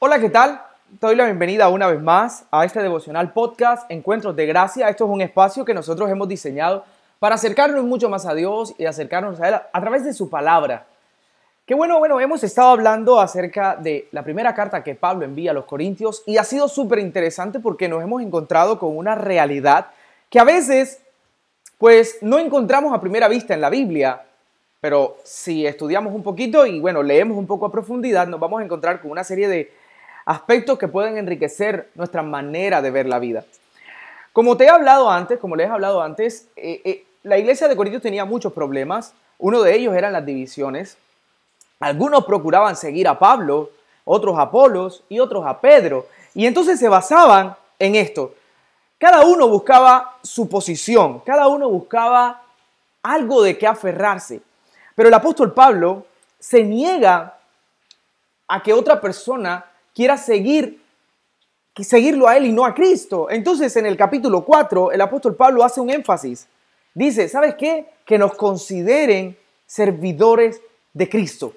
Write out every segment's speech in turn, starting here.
Hola, ¿qué tal? Te doy la bienvenida una vez más a este devocional podcast Encuentros de Gracia. Esto es un espacio que nosotros hemos diseñado para acercarnos mucho más a Dios y acercarnos a Él a través de su palabra. Qué bueno, bueno, hemos estado hablando acerca de la primera carta que Pablo envía a los Corintios y ha sido súper interesante porque nos hemos encontrado con una realidad que a veces, pues, no encontramos a primera vista en la Biblia, pero si estudiamos un poquito y, bueno, leemos un poco a profundidad, nos vamos a encontrar con una serie de aspectos que pueden enriquecer nuestra manera de ver la vida. Como te he hablado antes, como les he hablado antes, eh, eh, la iglesia de Corintios tenía muchos problemas. Uno de ellos eran las divisiones. Algunos procuraban seguir a Pablo, otros a Apolos y otros a Pedro. Y entonces se basaban en esto. Cada uno buscaba su posición, cada uno buscaba algo de qué aferrarse. Pero el apóstol Pablo se niega a que otra persona quiera seguir seguirlo a él y no a Cristo. Entonces en el capítulo 4 el apóstol Pablo hace un énfasis. Dice, ¿sabes qué? Que nos consideren servidores de Cristo.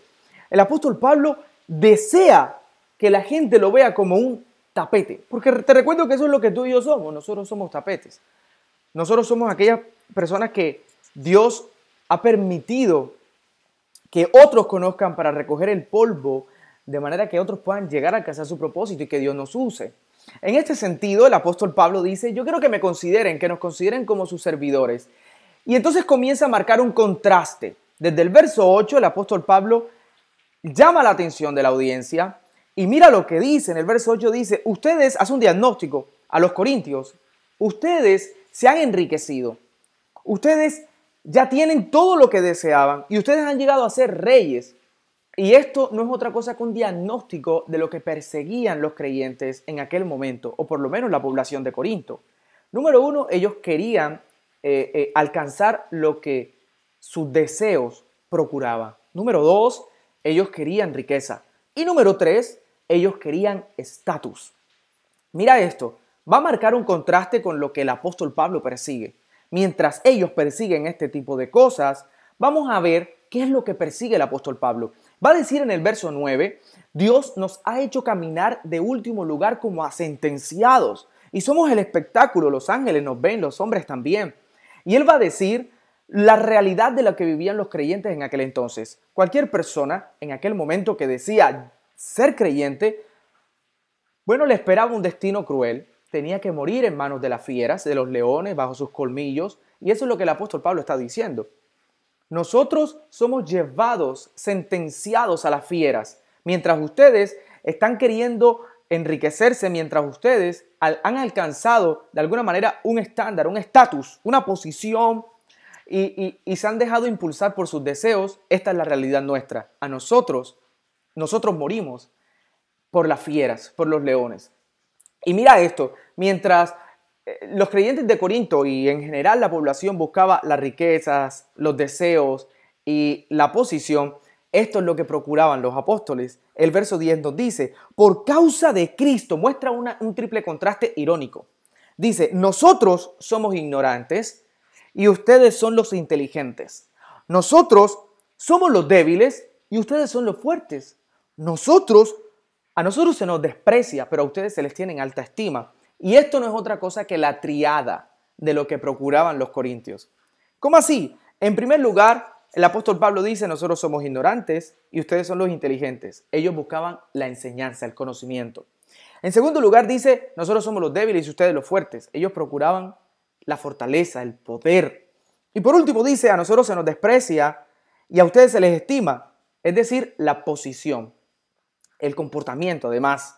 El apóstol Pablo desea que la gente lo vea como un tapete. Porque te recuerdo que eso es lo que tú y yo somos. Nosotros somos tapetes. Nosotros somos aquellas personas que Dios ha permitido que otros conozcan para recoger el polvo de manera que otros puedan llegar a alcanzar su propósito y que Dios nos use. En este sentido, el apóstol Pablo dice, yo quiero que me consideren, que nos consideren como sus servidores. Y entonces comienza a marcar un contraste. Desde el verso 8, el apóstol Pablo llama la atención de la audiencia y mira lo que dice. En el verso 8 dice, ustedes, hace un diagnóstico a los corintios, ustedes se han enriquecido, ustedes ya tienen todo lo que deseaban y ustedes han llegado a ser reyes. Y esto no es otra cosa que un diagnóstico de lo que perseguían los creyentes en aquel momento, o por lo menos la población de Corinto. Número uno, ellos querían eh, eh, alcanzar lo que sus deseos procuraban. Número dos, ellos querían riqueza. Y número tres, ellos querían estatus. Mira esto, va a marcar un contraste con lo que el apóstol Pablo persigue. Mientras ellos persiguen este tipo de cosas, vamos a ver qué es lo que persigue el apóstol Pablo. Va a decir en el verso 9, Dios nos ha hecho caminar de último lugar como a sentenciados. Y somos el espectáculo, los ángeles nos ven, los hombres también. Y él va a decir la realidad de la que vivían los creyentes en aquel entonces. Cualquier persona en aquel momento que decía ser creyente, bueno, le esperaba un destino cruel, tenía que morir en manos de las fieras, de los leones, bajo sus colmillos, y eso es lo que el apóstol Pablo está diciendo. Nosotros somos llevados, sentenciados a las fieras, mientras ustedes están queriendo enriquecerse, mientras ustedes han alcanzado de alguna manera un estándar, un estatus, una posición y, se han dejado impulsar por sus deseos, esta es la realidad nuestra. A nosotros, nosotros morimos por las fieras, por los leones. Y mira esto, mientras los creyentes de Corinto y en general la población buscaba las riquezas, los deseos y la posición, esto es lo que procuraban los apóstoles. El verso 10 nos dice, por causa de Cristo, muestra un triple contraste irónico. Dice, nosotros somos ignorantes y ustedes son los inteligentes. Nosotros somos los débiles y ustedes son los fuertes. Nosotros, a nosotros se nos desprecia, pero a ustedes se les tiene en alta estima. Y esto no es otra cosa que la triada de lo que procuraban los corintios. ¿Cómo así? En primer lugar, el apóstol Pablo dice, nosotros somos ignorantes y ustedes son los inteligentes. Ellos buscaban la enseñanza, el conocimiento. En segundo lugar, dice, nosotros somos los débiles y ustedes los fuertes. Ellos procuraban la fortaleza, el poder. Y por último, dice, a nosotros se nos desprecia y a ustedes se les estima. Es decir, la posición, el comportamiento, además.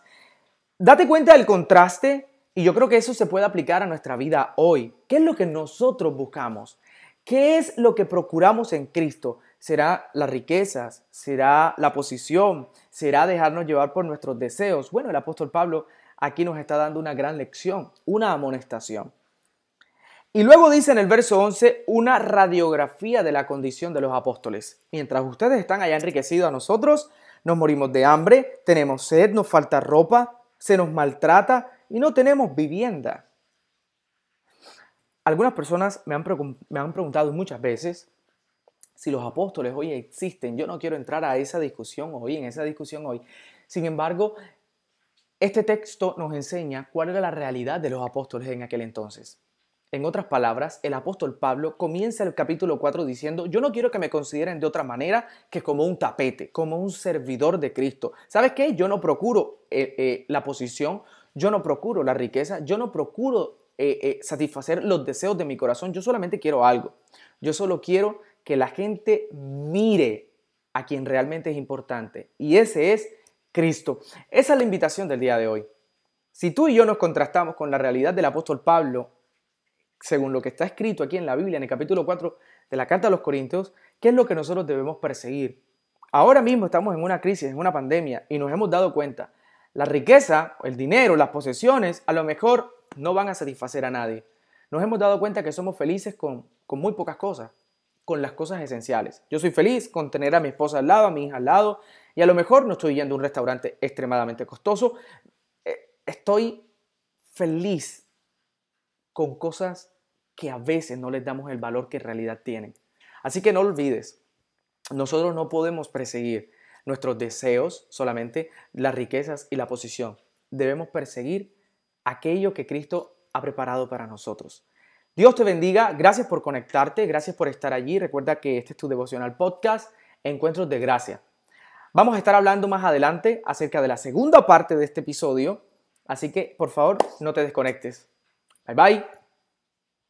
Date cuenta del contraste y yo creo que eso se puede aplicar a nuestra vida hoy. ¿Qué es lo que nosotros buscamos? ¿Qué es lo que procuramos en Cristo? ¿Será las riquezas? ¿Será la posición? ¿Será dejarnos llevar por nuestros deseos? Bueno, el apóstol Pablo aquí nos está dando una gran lección, una amonestación. Y luego dice en el verso 11 una radiografía de la condición de los apóstoles. Mientras ustedes están allá enriquecidos a nosotros, nos morimos de hambre, tenemos sed, nos falta ropa, se nos maltrata, y no tenemos vivienda. Algunas personas me han, me han preguntado muchas veces si los apóstoles hoy existen. Yo no quiero entrar a esa discusión hoy, en esa discusión hoy. Sin embargo, Este texto nos enseña cuál era la realidad de los apóstoles en aquel entonces. En otras palabras, el apóstol Pablo comienza el capítulo 4 diciendo, yo no quiero que me consideren de otra manera que como un tapete, como un servidor de Cristo. ¿Sabes qué? Yo no procuro eh, eh, la posición, yo no procuro la riqueza, yo no procuro eh, satisfacer los deseos de mi corazón, yo solamente quiero algo. Yo solo quiero que la gente mire a quien realmente es importante. Y ese es Cristo. Esa es la invitación del día de hoy. Si tú y yo nos contrastamos con la realidad del apóstol Pablo, según lo que está escrito aquí en la Biblia, en el capítulo 4 de la carta a los Corintios, ¿qué es lo que nosotros debemos perseguir? Ahora mismo estamos en una crisis, en una pandemia, y nos hemos dado cuenta, la riqueza, el dinero, las posesiones, a lo mejor no van a satisfacer a nadie. Nos hemos dado cuenta que somos felices con, con muy pocas cosas, con las cosas esenciales. Yo soy feliz con tener a mi esposa al lado, a mi hija al lado, y a lo mejor no estoy yendo a un restaurante extremadamente costoso. Eh, estoy feliz con cosas que a veces no les damos el valor que en realidad tienen. Así que no olvides, nosotros no podemos perseguir nuestros deseos solamente, las riquezas y la posición. Debemos perseguir aquello que Cristo ha preparado para nosotros. Dios te bendiga, gracias por conectarte, gracias por estar allí. Recuerda que este es tu devocional podcast, Encuentros de Gracia. Vamos a estar hablando más adelante acerca de la segunda parte de este episodio, así que por favor no te desconectes. Bye bye.